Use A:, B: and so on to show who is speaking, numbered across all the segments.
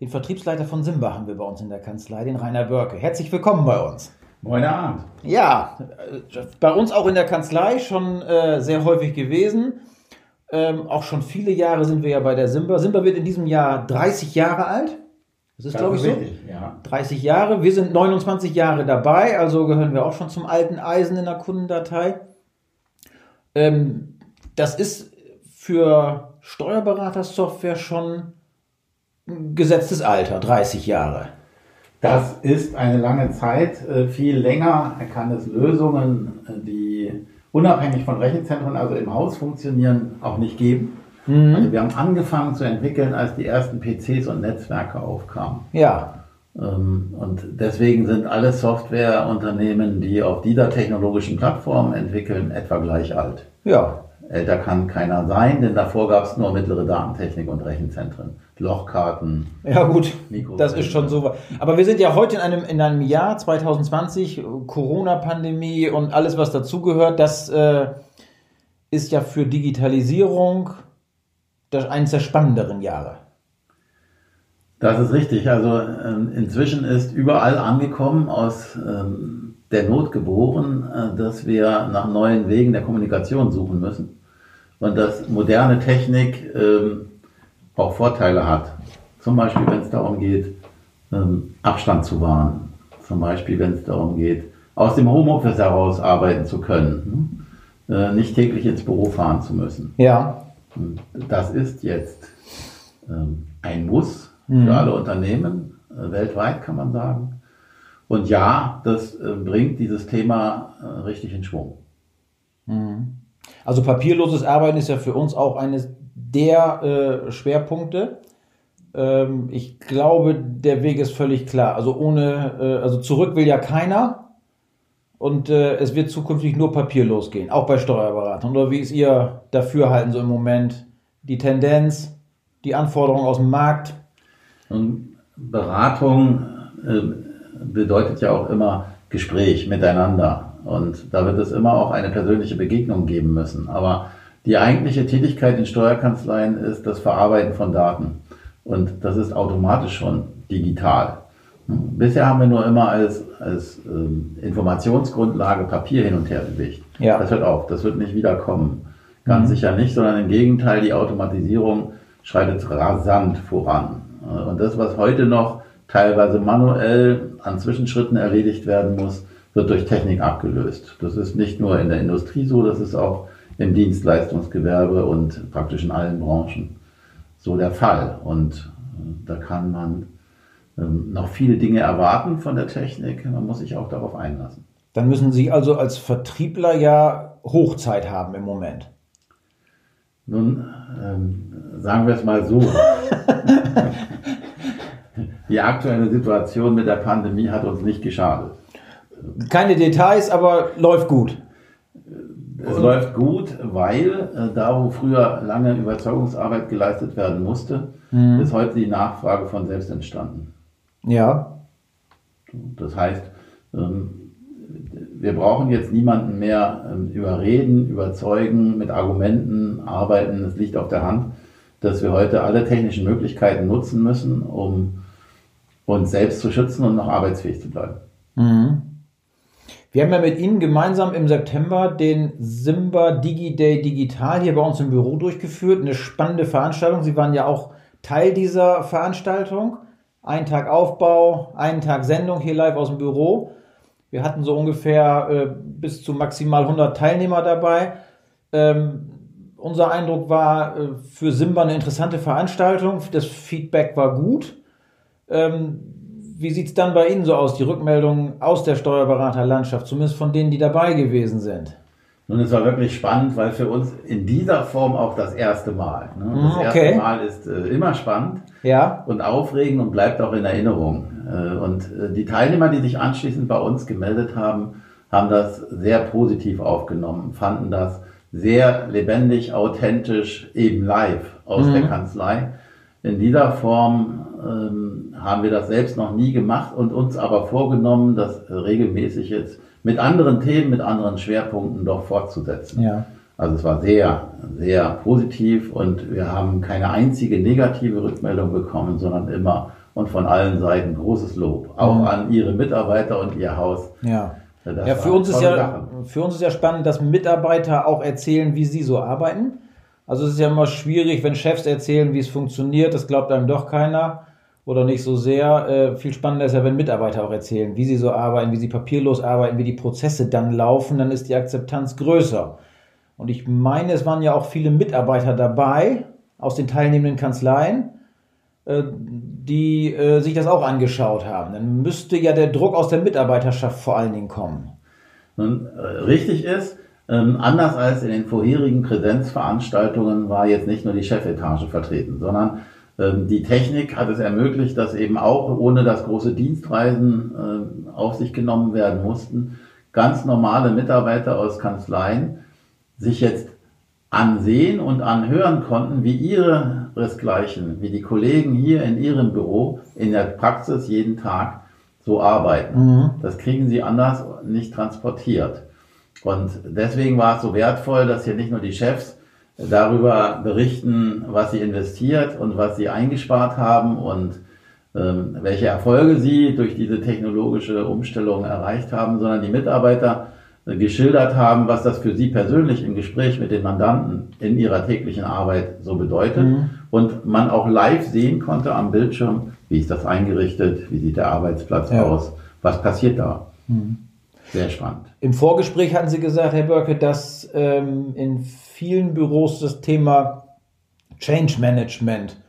A: Den Vertriebsleiter von Simba haben wir bei uns in der Kanzlei, den Rainer Börke. Herzlich willkommen bei uns.
B: Moin Abend.
A: Ja, bei uns auch in der Kanzlei schon äh, sehr häufig gewesen. Ähm, auch schon viele Jahre sind wir ja bei der Simba. Simba wird in diesem Jahr 30 Jahre alt. Das ist, glaube ich, so. Ja. 30 Jahre. Wir sind 29 Jahre dabei, also gehören wir auch schon zum alten Eisen in der Kundendatei. Ähm, das ist für Steuerberatersoftware schon gesetztes Alter, 30 Jahre.
B: Das ist eine lange Zeit. Äh, viel länger kann es Lösungen, äh, die unabhängig von Rechenzentren, also im Haus funktionieren, auch nicht geben. Mhm. Also wir haben angefangen zu entwickeln, als die ersten PCs und Netzwerke aufkamen.
A: Ja.
B: Ähm, und deswegen sind alle Softwareunternehmen, die auf dieser technologischen Plattform entwickeln, etwa gleich alt.
A: Ja.
B: Älter kann keiner sein, denn davor gab es nur mittlere Datentechnik und Rechenzentren. Lochkarten.
A: Ja gut, das ist schon so. Aber wir sind ja heute in einem, in einem Jahr 2020, Corona-Pandemie und alles, was dazugehört. Das äh, ist ja für Digitalisierung das eines der spannenderen Jahre.
B: Das ist richtig. Also ähm, inzwischen ist überall angekommen, aus ähm, der Not geboren, äh, dass wir nach neuen Wegen der Kommunikation suchen müssen. Und dass moderne Technik ähm, auch Vorteile hat. Zum Beispiel, wenn es darum geht, ähm, Abstand zu wahren. Zum Beispiel, wenn es darum geht, aus dem Homeoffice heraus arbeiten zu können. Hm? Äh, nicht täglich ins Büro fahren zu müssen.
A: Ja.
B: Das ist jetzt ähm, ein Muss mhm. für alle Unternehmen, äh, weltweit kann man sagen. Und ja, das äh, bringt dieses Thema richtig in Schwung.
A: Mhm. Also papierloses Arbeiten ist ja für uns auch eines der äh, Schwerpunkte. Ähm, ich glaube, der Weg ist völlig klar. Also ohne, äh, also zurück will ja keiner. Und äh, es wird zukünftig nur papierlos gehen, auch bei Steuerberatern. Oder wie ist Ihr Dafürhalten so im Moment? Die Tendenz, die Anforderungen aus dem Markt?
B: Und Beratung äh, bedeutet ja auch immer Gespräch miteinander. Und da wird es immer auch eine persönliche Begegnung geben müssen. Aber die eigentliche Tätigkeit in Steuerkanzleien ist das Verarbeiten von Daten. Und das ist automatisch schon digital. Bisher haben wir nur immer als, als ähm, Informationsgrundlage Papier hin und her bewegt. Ja. Das hört auf, das wird nicht wiederkommen. Ganz mhm. sicher nicht, sondern im Gegenteil, die Automatisierung schreitet rasant voran. Und das, was heute noch teilweise manuell an Zwischenschritten erledigt werden muss, wird durch Technik abgelöst. Das ist nicht nur in der Industrie so, das ist auch im Dienstleistungsgewerbe und praktisch in allen Branchen so der Fall. Und äh, da kann man ähm, noch viele Dinge erwarten von der Technik. Man muss sich auch darauf einlassen.
A: Dann müssen Sie also als Vertriebler ja Hochzeit haben im Moment.
B: Nun, ähm, sagen wir es mal so. Die aktuelle Situation mit der Pandemie hat uns nicht geschadet.
A: Keine Details, aber läuft gut.
B: Es und läuft gut, weil äh, da, wo früher lange Überzeugungsarbeit geleistet werden musste, mhm. ist heute die Nachfrage von selbst entstanden.
A: Ja.
B: Das heißt, ähm, wir brauchen jetzt niemanden mehr ähm, überreden, überzeugen, mit Argumenten arbeiten. Es liegt auf der Hand, dass wir heute alle technischen Möglichkeiten nutzen müssen, um uns selbst zu schützen und noch arbeitsfähig zu bleiben.
A: Mhm. Wir haben ja mit Ihnen gemeinsam im September den Simba Digi Day Digital hier bei uns im Büro durchgeführt. Eine spannende Veranstaltung. Sie waren ja auch Teil dieser Veranstaltung. Ein Tag Aufbau, einen Tag Sendung hier live aus dem Büro. Wir hatten so ungefähr äh, bis zu maximal 100 Teilnehmer dabei. Ähm, unser Eindruck war äh, für Simba eine interessante Veranstaltung. Das Feedback war gut. Ähm, wie sieht es dann bei Ihnen so aus, die Rückmeldungen aus der Steuerberaterlandschaft, zumindest von denen, die dabei gewesen sind?
B: Nun, es war wirklich spannend, weil für uns in dieser Form auch das erste Mal. Ne? Das
A: hm, okay.
B: erste Mal ist äh, immer spannend
A: ja.
B: und aufregend und bleibt auch in Erinnerung. Äh, und äh, die Teilnehmer, die sich anschließend bei uns gemeldet haben, haben das sehr positiv aufgenommen, fanden das sehr lebendig, authentisch, eben live aus mhm. der Kanzlei. In dieser Form ähm, haben wir das selbst noch nie gemacht und uns aber vorgenommen, das regelmäßig jetzt mit anderen Themen, mit anderen Schwerpunkten doch fortzusetzen.
A: Ja.
B: Also es war sehr, sehr positiv und wir haben keine einzige negative Rückmeldung bekommen, sondern immer und von allen Seiten großes Lob. Auch mhm. an Ihre Mitarbeiter und Ihr Haus.
A: Ja. ja, für uns, ist ja für uns ist ja spannend, dass Mitarbeiter auch erzählen, wie sie so arbeiten. Also es ist ja immer schwierig, wenn Chefs erzählen, wie es funktioniert, das glaubt einem doch keiner oder nicht so sehr. Äh, viel spannender ist ja, wenn Mitarbeiter auch erzählen, wie sie so arbeiten, wie sie papierlos arbeiten, wie die Prozesse dann laufen, dann ist die Akzeptanz größer. Und ich meine, es waren ja auch viele Mitarbeiter dabei aus den teilnehmenden Kanzleien, äh, die äh, sich das auch angeschaut haben. Dann müsste ja der Druck aus der Mitarbeiterschaft vor allen Dingen kommen.
B: Äh, richtig ist, ähm, anders als in den vorherigen Präsenzveranstaltungen war jetzt nicht nur die Chefetage vertreten, sondern die Technik hat es ermöglicht, dass eben auch ohne dass große Dienstreisen äh, auf sich genommen werden mussten, ganz normale Mitarbeiter aus Kanzleien sich jetzt ansehen und anhören konnten, wie ihresgleichen, wie die Kollegen hier in ihrem Büro in der Praxis jeden Tag so arbeiten. Mhm. Das kriegen sie anders nicht transportiert. Und deswegen war es so wertvoll, dass hier nicht nur die Chefs darüber berichten, was sie investiert und was sie eingespart haben und ähm, welche Erfolge sie durch diese technologische Umstellung erreicht haben, sondern die Mitarbeiter äh, geschildert haben, was das für sie persönlich im Gespräch mit den Mandanten in ihrer täglichen Arbeit so bedeutet mhm. und man auch live sehen konnte am Bildschirm, wie ist das eingerichtet, wie sieht der Arbeitsplatz ja. aus, was passiert da. Mhm. Sehr spannend.
A: Im Vorgespräch hatten Sie gesagt, Herr Börke, dass ähm, in vielen Büros das Thema Change Management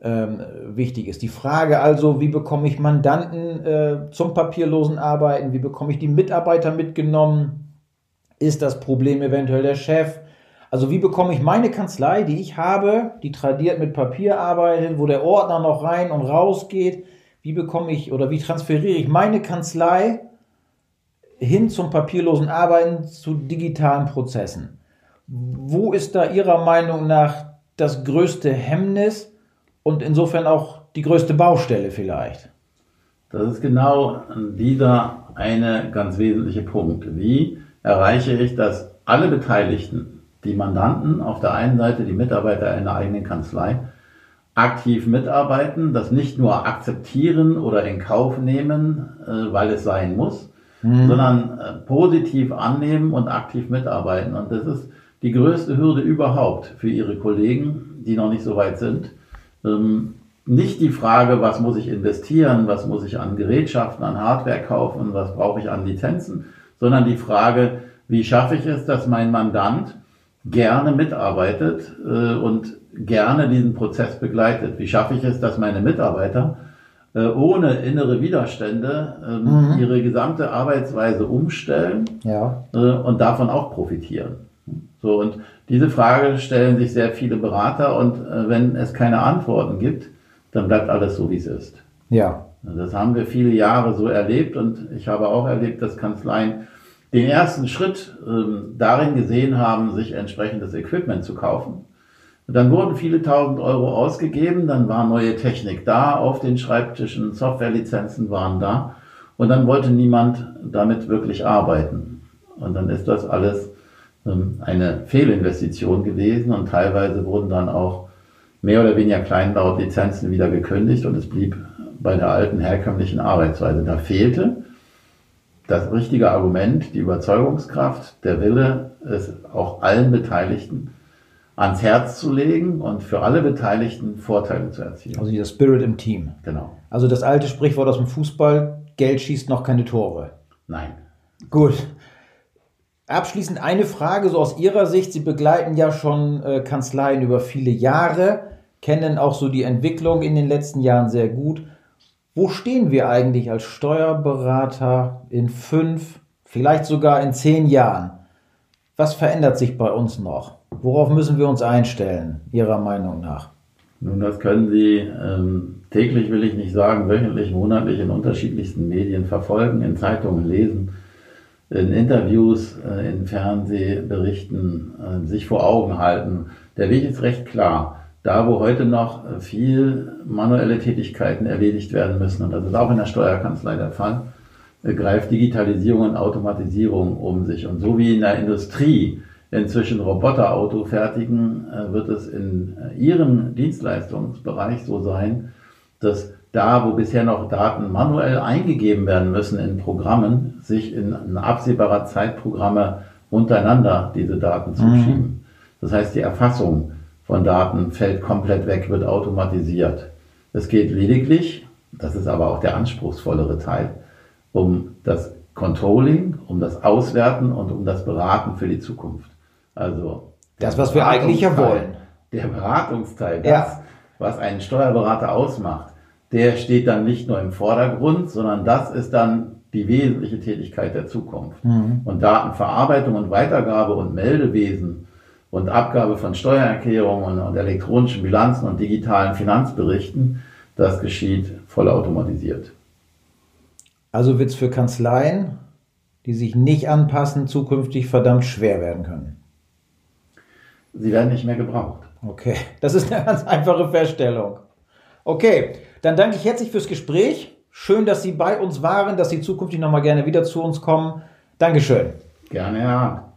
A: ähm, wichtig ist. Die Frage also, wie bekomme ich Mandanten äh, zum papierlosen Arbeiten, wie bekomme ich die Mitarbeiter mitgenommen? Ist das Problem eventuell der Chef? Also wie bekomme ich meine Kanzlei, die ich habe, die tradiert mit Papier arbeitet, wo der Ordner noch rein und raus geht, wie bekomme ich oder wie transferiere ich meine Kanzlei hin zum papierlosen Arbeiten, zu digitalen Prozessen. Wo ist da Ihrer Meinung nach das größte Hemmnis und insofern auch die größte Baustelle vielleicht?
B: Das ist genau dieser eine ganz wesentliche Punkt. Wie erreiche ich, dass alle Beteiligten, die Mandanten auf der einen Seite, die Mitarbeiter in der eigenen Kanzlei, aktiv mitarbeiten, das nicht nur akzeptieren oder in Kauf nehmen, äh, weil es sein muss, mhm. sondern äh, positiv annehmen und aktiv mitarbeiten. Und das ist die größte Hürde überhaupt für ihre Kollegen, die noch nicht so weit sind. Ähm, nicht die Frage, was muss ich investieren, was muss ich an Gerätschaften, an Hardware kaufen, was brauche ich an Lizenzen, sondern die Frage, wie schaffe ich es, dass mein Mandant gerne mitarbeitet äh, und gerne diesen Prozess begleitet? Wie schaffe ich es, dass meine Mitarbeiter äh, ohne innere Widerstände ähm, mhm. ihre gesamte Arbeitsweise umstellen ja. äh, und davon auch profitieren. So, und diese Frage stellen sich sehr viele Berater und äh, wenn es keine Antworten gibt, dann bleibt alles so, wie es ist. Ja. Das haben wir viele Jahre so erlebt und ich habe auch erlebt, dass Kanzleien den ersten Schritt ähm, darin gesehen haben, sich entsprechendes Equipment zu kaufen dann wurden viele tausend Euro ausgegeben, dann war neue Technik da auf den Schreibtischen, Softwarelizenzen waren da und dann wollte niemand damit wirklich arbeiten. Und dann ist das alles eine Fehlinvestition gewesen und teilweise wurden dann auch mehr oder weniger kleinlaut Lizenzen wieder gekündigt und es blieb bei der alten herkömmlichen Arbeitsweise. Da fehlte das richtige Argument, die Überzeugungskraft, der Wille, es auch allen Beteiligten ans Herz zu legen und für alle Beteiligten Vorteile zu erzielen.
A: Also dieser Spirit im Team.
B: Genau.
A: Also das alte Sprichwort aus dem Fußball, Geld schießt noch keine Tore.
B: Nein.
A: Gut. Abschließend eine Frage, so aus Ihrer Sicht. Sie begleiten ja schon äh, Kanzleien über viele Jahre, kennen auch so die Entwicklung in den letzten Jahren sehr gut. Wo stehen wir eigentlich als Steuerberater in fünf, vielleicht sogar in zehn Jahren? Was verändert sich bei uns noch? Worauf müssen wir uns einstellen, Ihrer Meinung nach?
B: Nun, das können Sie ähm, täglich, will ich nicht sagen, wöchentlich, monatlich in unterschiedlichsten Medien verfolgen, in Zeitungen lesen, in Interviews, äh, in Fernsehberichten, äh, sich vor Augen halten. Der Weg ist recht klar. Da, wo heute noch viel manuelle Tätigkeiten erledigt werden müssen, und das ist auch in der Steuerkanzlei der Fall, äh, greift Digitalisierung und Automatisierung um sich. Und so wie in der Industrie inzwischen Roboterauto fertigen, wird es in Ihrem Dienstleistungsbereich so sein, dass da, wo bisher noch Daten manuell eingegeben werden müssen in Programmen, sich in, absehbarer Zeit Programme untereinander diese Daten zuschieben. Mhm. Das heißt, die Erfassung von Daten fällt komplett weg, wird automatisiert. Es geht lediglich, das ist aber auch der anspruchsvollere Teil, um das Controlling, um das Auswerten und um das Beraten für die Zukunft. Also
A: das, was wir eigentlich ja wollen.
B: Der Beratungsteil, das, ja. was einen Steuerberater ausmacht, der steht dann nicht nur im Vordergrund, sondern das ist dann die wesentliche Tätigkeit der Zukunft. Mhm. Und Datenverarbeitung und Weitergabe und Meldewesen und Abgabe von Steuererklärungen und elektronischen Bilanzen und digitalen Finanzberichten, das geschieht vollautomatisiert.
A: Also wird es für Kanzleien, die sich nicht anpassen, zukünftig verdammt schwer werden können.
B: Sie werden nicht mehr gebraucht.
A: Okay, das ist eine ganz einfache Feststellung. Okay, dann danke ich herzlich fürs Gespräch. Schön, dass Sie bei uns waren, dass Sie zukünftig nochmal gerne wieder zu uns kommen. Dankeschön.
B: Gerne, ja.